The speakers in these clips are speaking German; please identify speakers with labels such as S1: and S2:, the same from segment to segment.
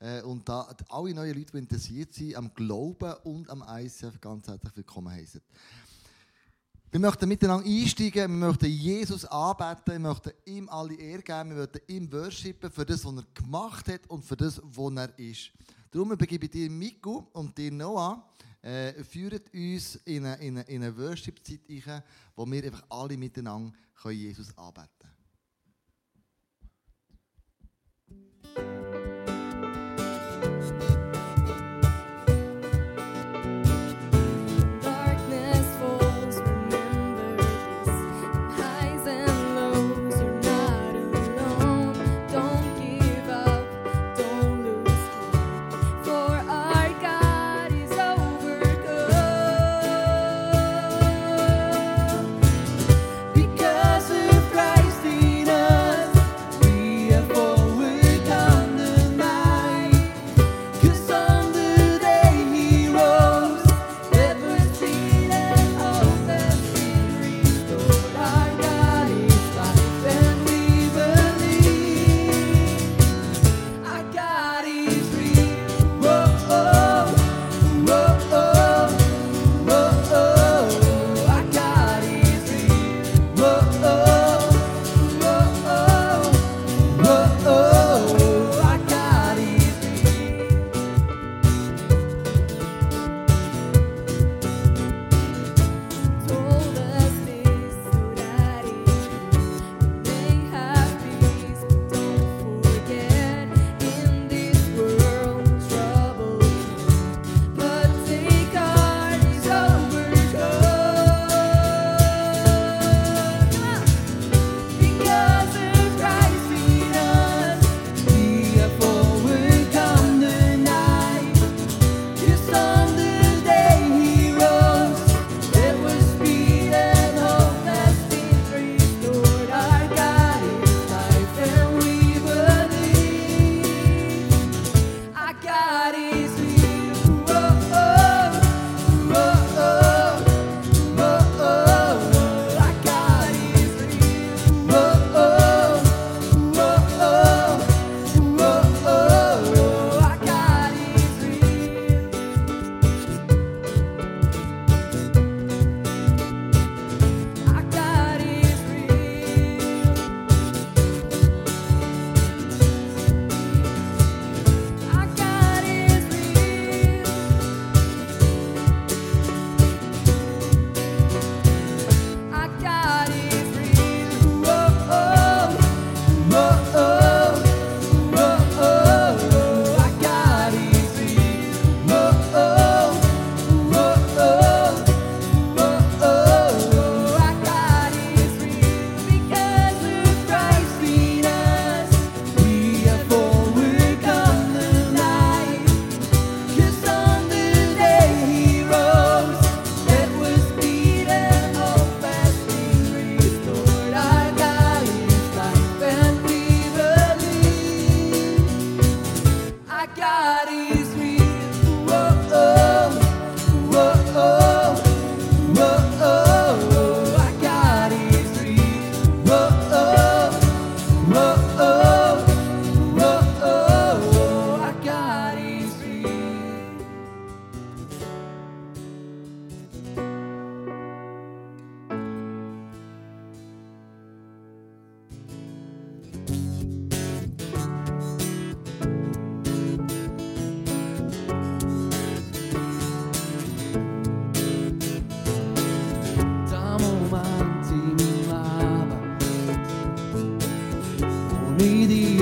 S1: Äh, und da alle neuen Leute, die interessiert sind am Glauben und am ICF, ganz herzlich willkommen heißen. Wir möchten miteinander einsteigen, wir möchten Jesus anbeten, wir möchten ihm alle Ehre geben, wir möchten ihm worshipen für das, was er gemacht hat und für das, was er ist. Darum begebe ich dir Miku und dir Noah, äh, führt uns in eine, in eine, in eine Worship-Zeit ein, wo wir einfach alle miteinander Jesus anbeten können.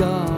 S1: are.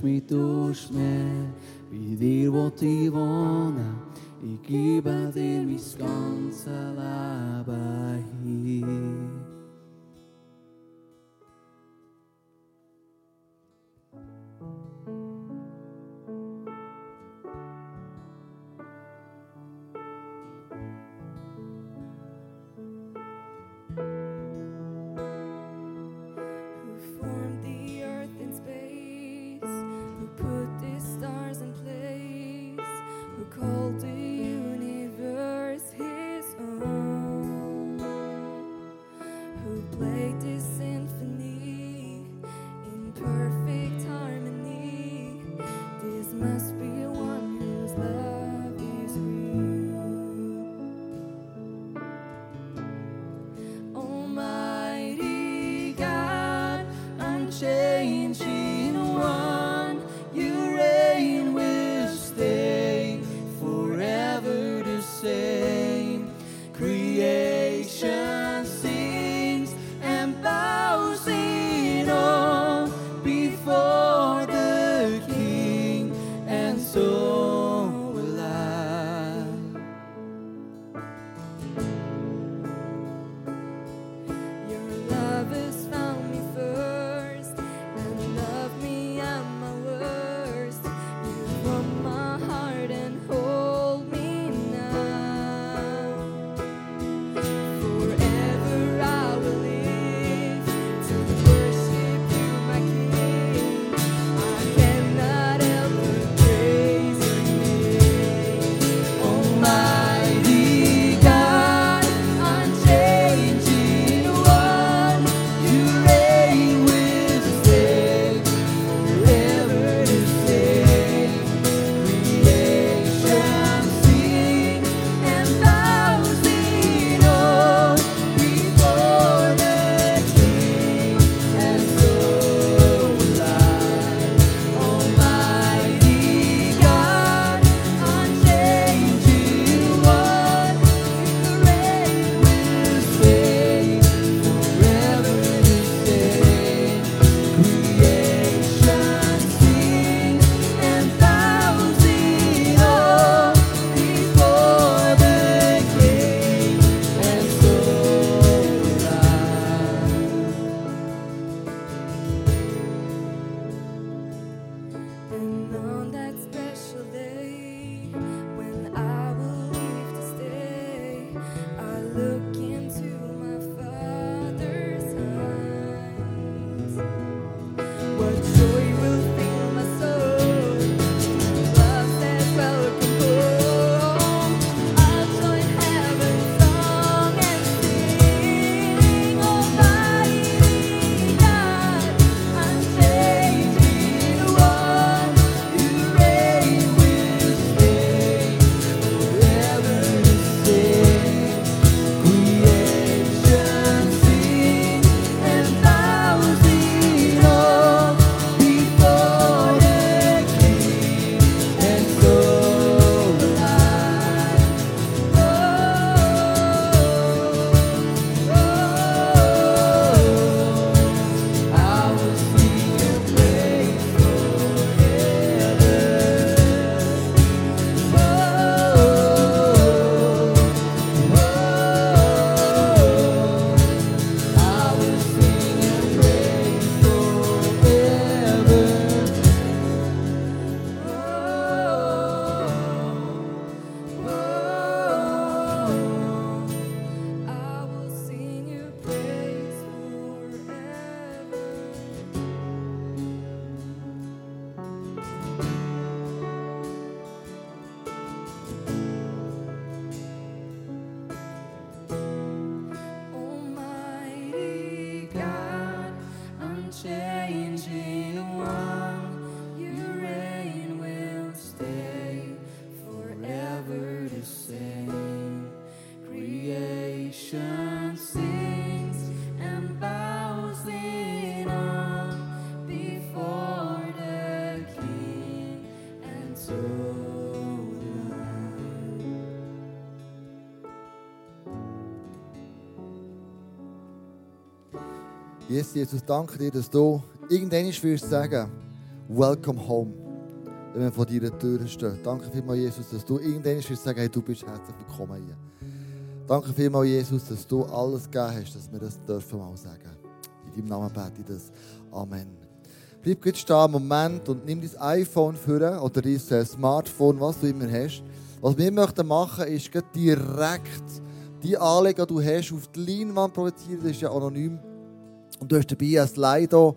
S1: Du lösch mich durch mehr, bei dir
S2: Jesus, Jesus, danke dir, dass du irgendwann wirst sagen, Welcome home, wenn wir vor deiner Tür stehen. Danke vielmals, Jesus, dass du irgendwann wirst sagen, hey, du bist herzlich willkommen hier. Danke vielmals, Jesus, dass du alles gegeben hast, dass wir das dürfen mal sagen. In deinem Namen bete ich das. Amen. Bleib gut stehen einen Moment und nimm dein iPhone vor oder dein äh, Smartphone, was du immer hast. Was wir möchten machen, ist direkt die Anleger, die du hast, auf die Leinwand projizieren. Das ist ja anonym. Und du hast dabei ein Slido,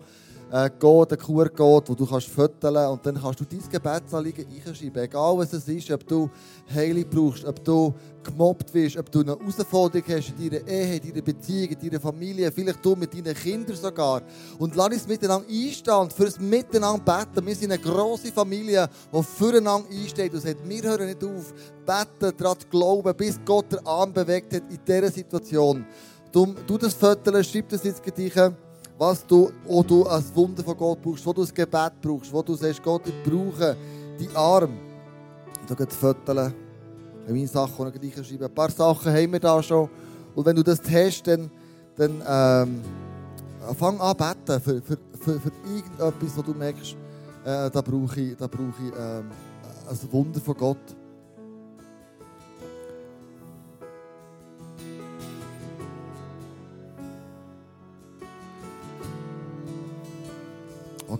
S2: äh, Code, einen QR-Code, wo du kannst fotografieren und dann kannst du dein Gebetsanliegen einschreiben. Egal was es ist, ob du Heilung brauchst, ob du gemobbt wirst, ob du eine Herausforderung hast in deiner Ehe, in deiner Beziehung, in deiner Familie, vielleicht du mit deinen Kindern sogar. Und lass uns miteinander einstehen und für das Miteinander beten. Wir sind eine grosse Familie, die füreinander einsteht und sagt, wir hören nicht auf, beten, daran zu glauben, bis Gott den Arm bewegt hat in dieser Situation. Du, du das Foto, schreib das jetzt gleich was du, wo du als Wunder von Gott brauchst, wo du das Gebet brauchst, wo du sagst, Gott, ich brauche die Arm. Und da geht Fotos, meine Sachen, die ich schreibe. Ein paar Sachen haben wir da schon. Und wenn du das hast, dann, dann ähm, fang an beten für, für, für, für irgendetwas, wo du merkst, äh, da brauche ich, da brauche ich ähm, ein Wunder von Gott.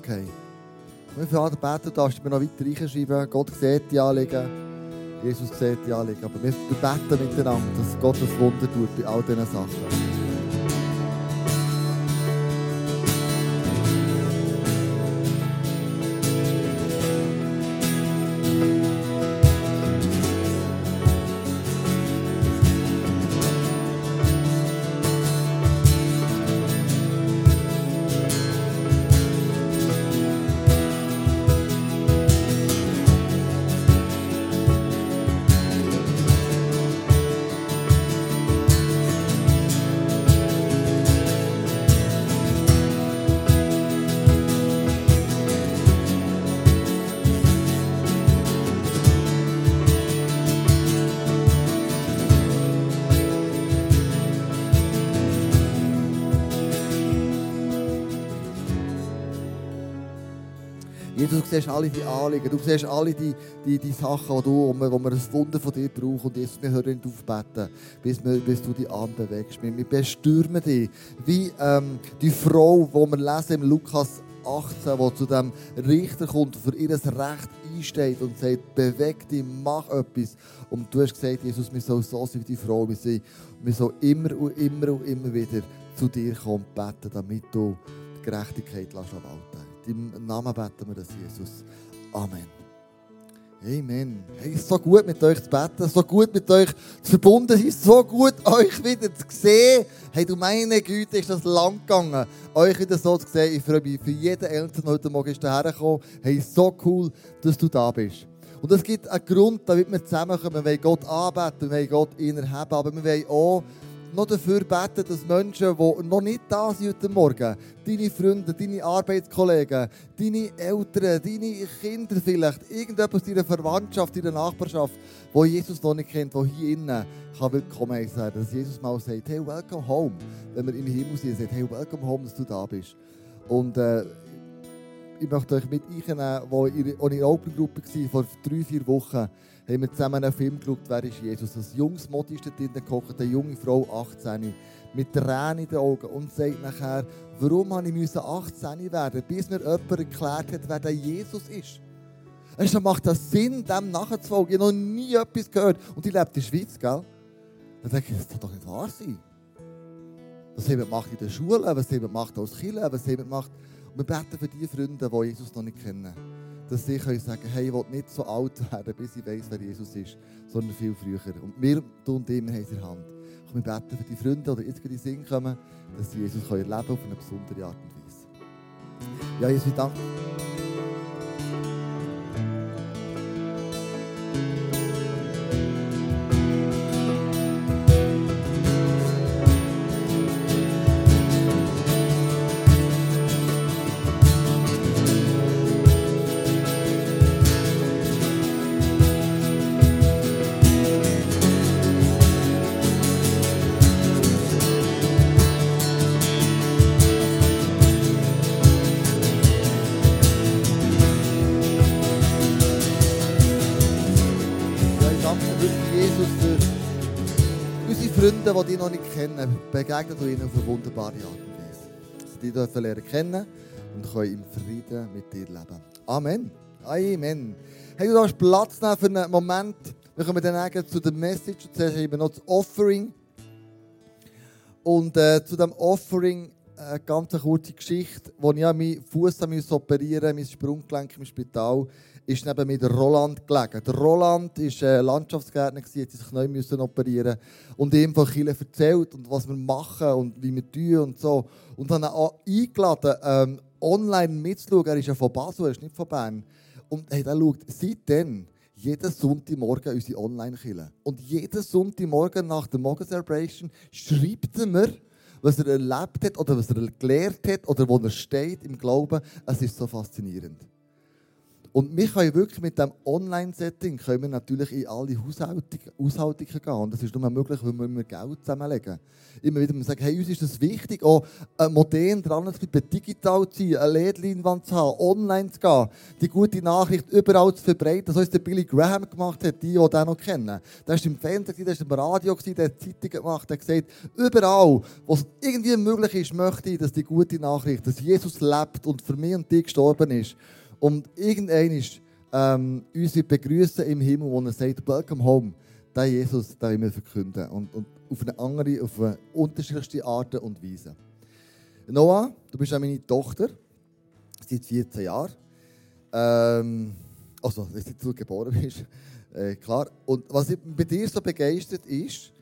S2: Okay. Wir an beten, du darfst mir noch weiter reinschreiben. Gott sieht die Anliegen. Jesus sieht die Anliegen. Aber wir beten miteinander, dass Gott das Wunder tut bei all diesen Sachen. Jesus, du siehst alle die Anliegen, du siehst alle die, die, die Sachen, wo wir, wo wir ein Wunder von dir brauchen. Und Jesus, wir hören nicht aufbeten, bis, wir, bis du die Arme bewegst. Wir, wir bestürmen dich, wie ähm, die Frau, die wir lesen im Lukas 18, die zu dem Richter kommt, für ihr Recht einsteht und sagt, beweg dich, mach etwas. Und du hast gesagt, Jesus, wir sollen so sein wie die Frau, wir sollen, immer und immer und immer wieder zu dir kommen und beten, damit du die Gerechtigkeit walten deinem Namen beten wir das, Jesus. Amen. Amen. Hey, es ist so gut mit euch zu beten, so gut mit euch zu verbunden sein, so gut euch wieder zu sehen. Hey, du meine Güte, ist das lang gegangen, euch wieder so zu sehen. Ich freue mich für jeden Eltern, heute Morgen ist hergekommen. Hey, so cool, dass du da bist. Und es gibt einen Grund, damit wir zusammenkommen. Wir wollen Gott anbeten, wir wollen Gott innerhalb, aber wir wollen auch noch dafür beten, dass Menschen, die noch nicht da sind heute Morgen, deine Freunde, deine Arbeitskollegen, deine Eltern, deine Kinder vielleicht, irgendjemand aus deiner Verwandtschaft, deiner Nachbarschaft, wo Jesus noch nicht kennt, wo hier innen kann willkommen sein, dass Jesus mal sagt, hey, welcome home. Wenn wir im Himmel sind, sagt, hey, welcome home, dass du da bist. Und äh, ich möchte euch mit einnehmen, wo ich in der Open Gruppe war, vor drei, vier Wochen haben wir zusammen einen Film geschaut, wer ist Jesus. Ein junges Modi ist dort drin gekocht, eine junge Frau, 18, mit Tränen in den Augen und sagt nachher, warum habe ich 18 werden bis mir jemand erklärt hat, wer der Jesus ist. Es macht das Sinn, dem nachzufolgen. Ich habe noch nie etwas gehört. Und ich lebe in der Schweiz, gell? Dann denke ich, das kann doch nicht wahr sein. Was jemand macht in der Schule, was jemand macht als Killer, was jemand macht. Und wir beten für die Freunde, die Jesus noch nicht kennen dass sie können sagen hey, ich will nicht so alt werden, bis ich weiß, wer Jesus ist, sondern viel früher. Und wir tun immer in der Hand. Und wir beten für die Freunde, die jetzt in den Sinn kommen, dass sie Jesus erleben können auf eine besondere Art und Weise. Ja, Jesus, danke. Freunde, die dich noch nicht kennen, begegnen du ihnen auf eine wunderbare Art und Weise. Sie dich dürfen lernen kennen und können im Frieden mit dir leben. Amen. Amen. Hey, du darfst Platz nehmen für einen Moment. Wir kommen dann zu der Message. Zuerst wir noch das Offering. Und äh, zu dem Offering eine ganz kurze Geschichte. Als ich meinen Fuß operieren musste, mein Sprunggelenk im Spital, ist neben mir Roland gelegen. Der Roland war äh, Landschaftsgärtner, hat sich neu müssen operieren und ihm von Chile erzählt und was wir machen und wie wir tun und so. Und dann auch eingeladen, ähm, online mitzuschauen. Er ist ja von Basel, er ist nicht von Bern. Und hey, der schaut seitdem jeden Sonntagmorgen unsere Online-Kille. Und jeden Sonntagmorgen nach der Morgen Celebration schreibt er mir, was er erlebt hat oder was er gelernt hat oder wo er steht im Glauben. Es ist so faszinierend. Und wir können wirklich mit dem Online-Setting können wir natürlich in alle Haushaltungen gehen. Und das ist nur möglich, wenn wir Geld zusammenlegen. Immer wieder sagen, hey, uns ist es wichtig, auch modern dran zu bleiben, digital zu sein, eine LED-Leinwand zu haben, online zu gehen, die gute Nachricht überall zu verbreiten. Das, was der Billy Graham gemacht hat, die, die den noch kennen. Der war im Fernsehen, der war im Radio, der hat Zeitungen gemacht, der hat gesagt, überall, wo es irgendwie möglich ist, möchte ich, dass die gute Nachricht, dass Jesus lebt und für mich und dich gestorben ist. Und irgendein ist ähm, uns begrüßen im Himmel, wo er sagt, Welcome home. Der Jesus, den wir verkünden. Und, und auf eine andere, auf eine unterschiedlichste Art und Weise. Noah, du bist ja meine Tochter, seit 14 Jahren. Ähm, also, seit du geboren bist, äh, klar. Und was bei dir so begeistert ist,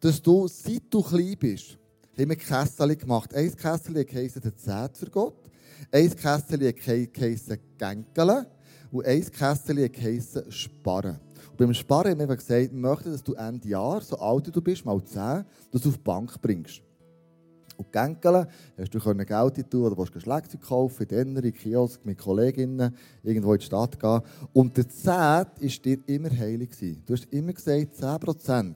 S2: dass du, seit du klein bist, haben wir Kessel gemacht. Ein Kessel heisst der Zehnt für Gott. Ein Kästchen heisst Gänkeln und ein Kästchen heisst Sparen. Und beim Sparen haben wir gesagt, wir möchten, dass du Ende Jahr, so alt du bist, mal 10, das auf die Bank bringst. Und Gänkeln hast du Geld tun oder willst Schlagzeug kaufen, in den Kiosk mit Kolleginnen, irgendwo in die Stadt gehen. Und der 10 war dir immer heilig. Du hast immer gesagt, 10%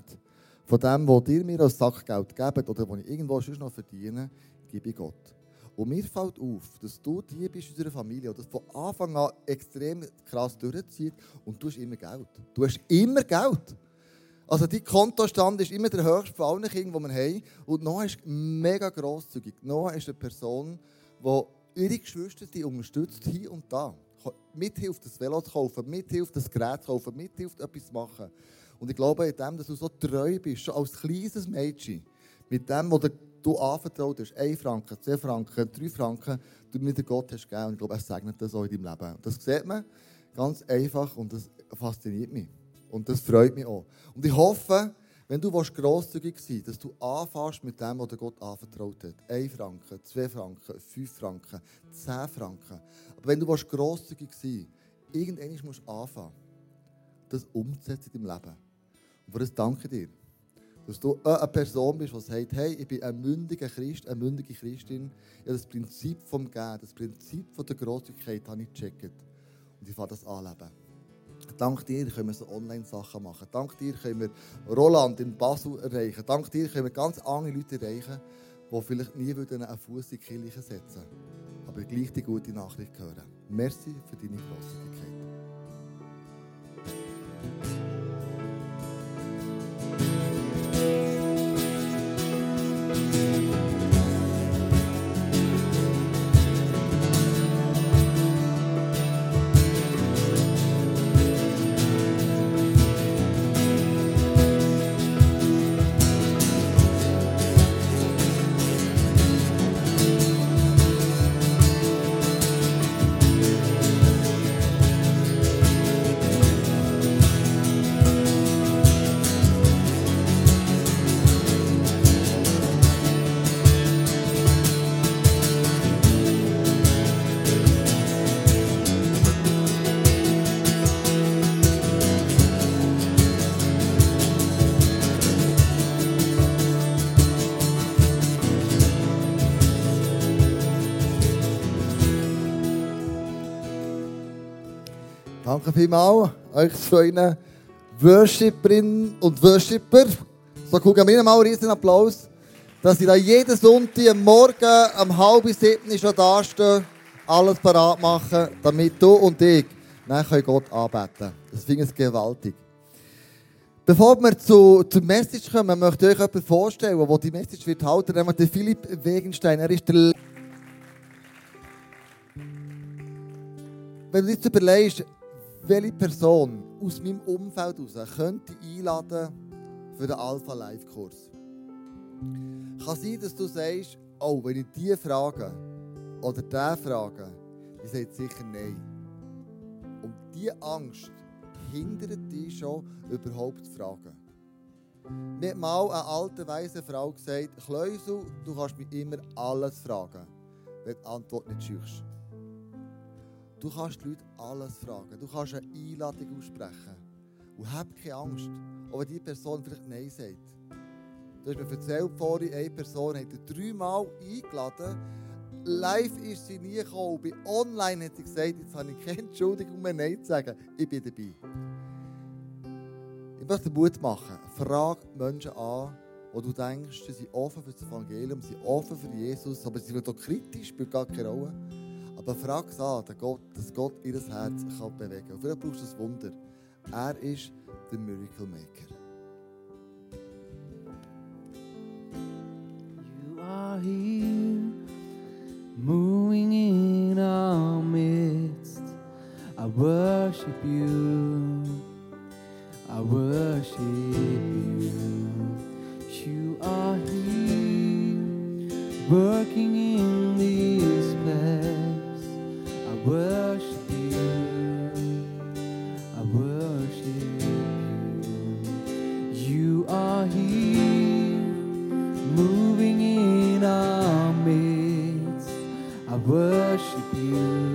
S2: von dem, was dir mir als Sackgeld geben oder was ich irgendwo sonst noch verdiene, gebe ich Gott. Und mir fällt auf, dass du die bist in unserer Familie, und das von Anfang an extrem krass durchzieht und du hast immer Geld. Du hast immer Geld. Also dein Kontostand ist immer der höchste von allen Kindern, die wir haben. Und Noah ist mega grosszügig. Noah ist eine Person, die ihre Geschwister die unterstützt, hier und da. Mithilft, das Velo zu kaufen, mithilft, das Gerät zu kaufen, mithilft, etwas zu machen. Und ich glaube, in dem, dass du so treu bist, schon als kleines Mädchen, mit dem, was du anvertraut hast, 1 Franken, 2 Franken, 3 Franken, du mir den Gott hast gegeben. Und ich glaube, er segnet das auch in deinem Leben. Das sieht man ganz einfach und das fasziniert mich. Und das freut mich auch. Und ich hoffe, wenn du grosszügig sein dass du anfängst mit dem, was Gott anvertraut hat. 1 Franken, 2 Franken, 5 Franken, 10 Franken. Aber wenn du grosszügig sein irgendwann musst du anfangen, das umzusetzen in deinem Leben. Und für das danke dir. Dass du eine Person bist, die sagt, hey, ich bin ein mündiger Christ, eine mündige Christin. Habe das Prinzip vom Geben, das Prinzip von der Großzügigkeit habe ich gecheckt. Und ich fange das anleben. Dank dir können wir so Online-Sachen machen. Dank dir können wir Roland in Basel erreichen. Dank dir können wir ganz andere Leute erreichen, die vielleicht nie einen Fuß in die Kirche setzen aber gleich die gute Nachricht hören. Merci für deine Großzügigkeit. Danke vielmals euch zwei Worshiperinnen und Worshipper. So gucken wir mal einen riesen Applaus, dass sie da jeden Sonntag am Morgen um halb sieben schon da stehen, alles parat machen, damit du und ich dann Gott anbeten. Das finde ich gewaltig. Bevor wir zu, zur Message kommen, möchte ich euch jemanden vorstellen, der die Message wird halten, nämlich der Philipp Wegenstein. Er ist der... Wenn du jetzt überlegst, welche Person aus meinem Umfeld heraus könnte ich einladen für den Alpha Live Kurs. Kann sein, dass du sagst, oh, wenn ich die frage oder der frage, die sagt sicher nein. Und diese Angst hindert dich schon, überhaupt zu fragen. Mir hat mal eine alte, weise Frau gesagt, Kleusel, du kannst mich immer alles fragen, wenn die Antwort nicht schüchst. Du kannst die Leute alles fragen. Du kannst eine Einladung aussprechen. Und hab keine Angst, auch wenn die Person vielleicht Nein sagt. Du hast mir erzählt vorhin, eine Person hat dreimal eingeladen. Live ist sie nie gekommen. Bei online hat sie gesagt, jetzt habe ich keine Entschuldigung mehr, Nein zu sagen. Ich bin dabei. Ich möchte Mut machen. Frag Menschen an, wo du denkst, sie sind offen für das Evangelium, sie sind offen für Jesus, aber sie sind auch kritisch, spielt gar keine Rolle. Aber frag es an, dass Gott, dass Gott ihr Herz kann bewegen kann. Vielleicht brauchst du ein Wunder. Er ist der Miracle Maker.
S1: You are here, moving in our midst. I worship you. I worship you. You are here, working worship you.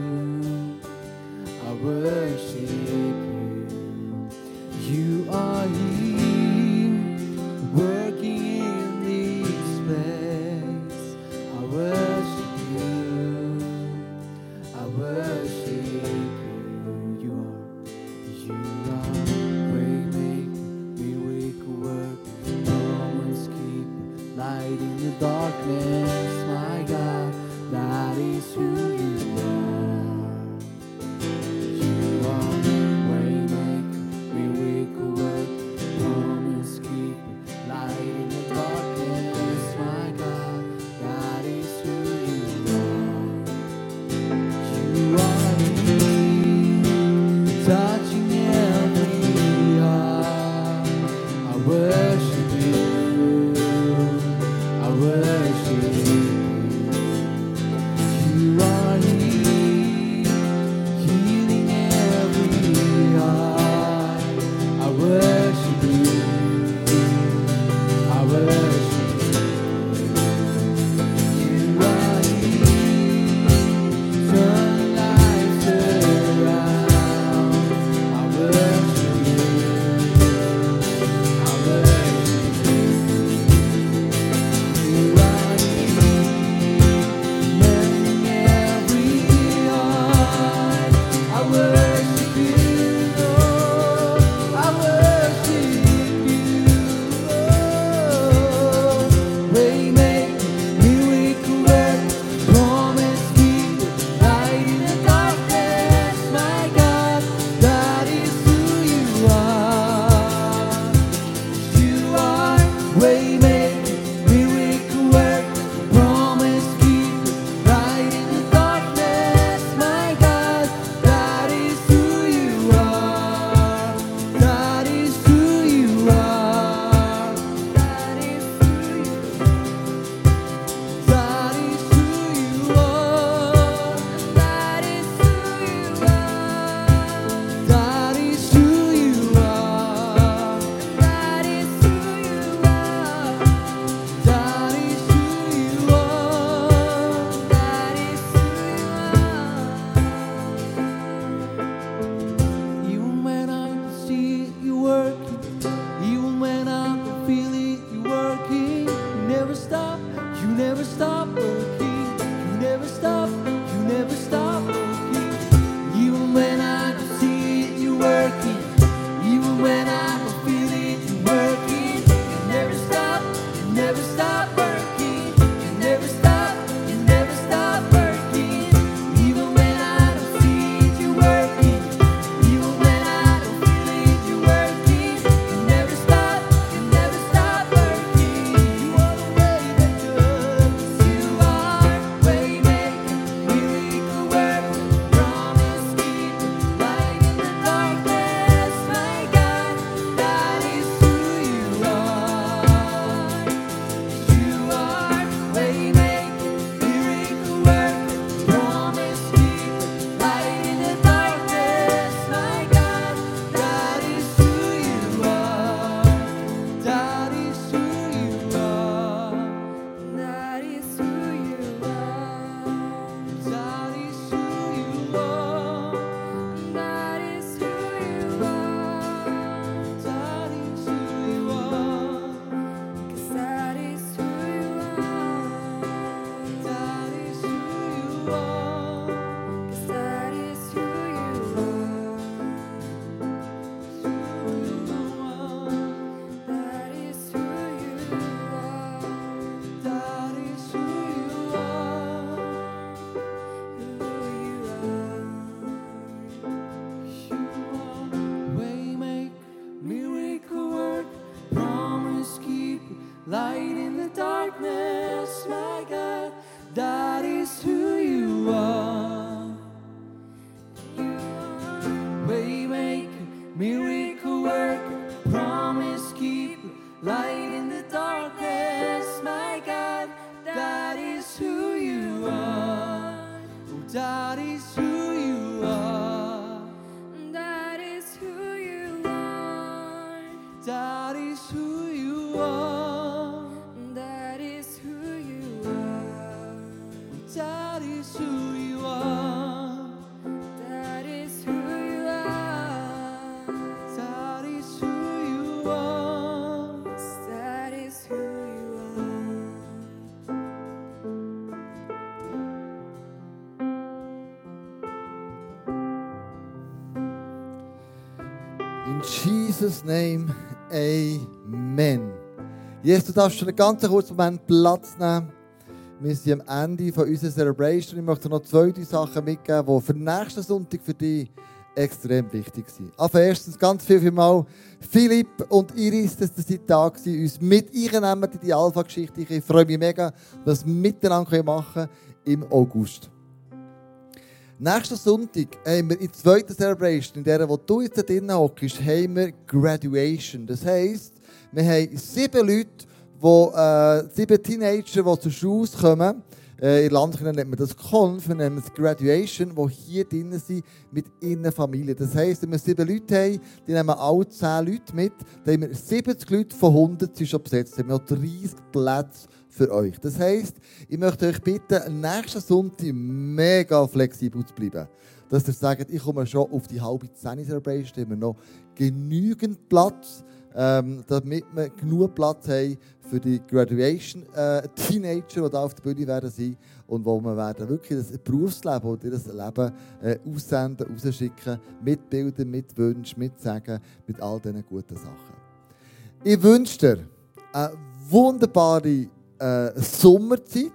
S1: Light in the darkness, my God. That is who you are. Oh, that is who
S2: Jesus' name, Amen. Jesus, du darfst schon einen ganz kurzen Moment Platz nehmen. Wir sind am Ende von unserer Celebration. Ich möchte noch zwei drei Sachen mitgeben, die für den nächsten Sonntag für dich extrem wichtig sind. Also erstens ganz viel, viel mal Philipp und Iris, dass ihr da gewesen, uns mit einnehmen in die Alpha-Geschichte. Ich freue mich mega, dass wir miteinander machen können im August. Nächsten Sonntag haben wir in der zweiten Celebration, in der wo du jetzt drinnen hockst, haben wir Graduation. Das heisst, wir haben sieben Leute, wo, äh, sieben Teenager, die zur Schule kommen. Äh, in Landkirchen nennt man das Conf, wir nennen es Graduation, die hier drinnen sind mit ihren Familien. Das heisst, wenn wir sieben Leute haben, die nehmen alle zehn Leute mit, dann haben wir 70 Leute von 100 sind schon besetzt. Dann haben wir noch 30 Plätze für euch. Das heisst, ich möchte euch bitten, nächsten Sonntag mega flexibel zu bleiben. Dass ihr sagt, ich komme schon auf die halbe Zehn Celebration, haben wir noch genügend Platz, ähm, damit wir genug Platz haben für die Graduation äh, die da auf der Bühne werden sein und wo wir werden wirklich das Berufsleben oder das Leben äh, aussenden, rausschicken, mit Bildern, mit Wünschen, mit Sagen, mit all diesen guten Sachen. Ich wünsche dir eine wunderbare äh, Sommerzeit.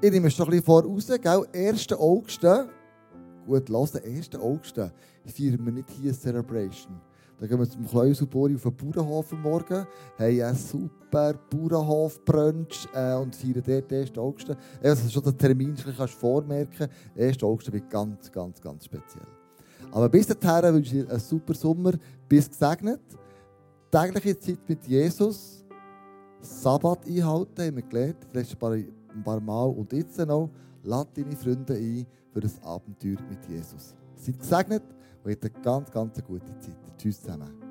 S2: Ich nehme es schon ein bisschen voraus, gell? 1. August, gut hören, 1. August feiern wir nicht hier Celebration. Dann gehen wir zum Kleuselbori auf den Bauernhof am Morgen, haben einen super Bauernhof-Brunch äh, und feiern dort den 1. August. Du schon den Termin kannst vormerken 1. August wird ganz, ganz, ganz speziell. Aber bis dahin wünsche ich dir einen super Sommer. Bis gesegnet. Tägliche Zeit mit Jesus. Sabbat einhalten, haben wir gelernt, die letzten paar, ein paar Mal. Und jetzt noch, lade deine Freunde ein für das Abenteuer mit Jesus. Seid gesegnet und habt eine ganz, ganz gute Zeit. Tschüss zusammen.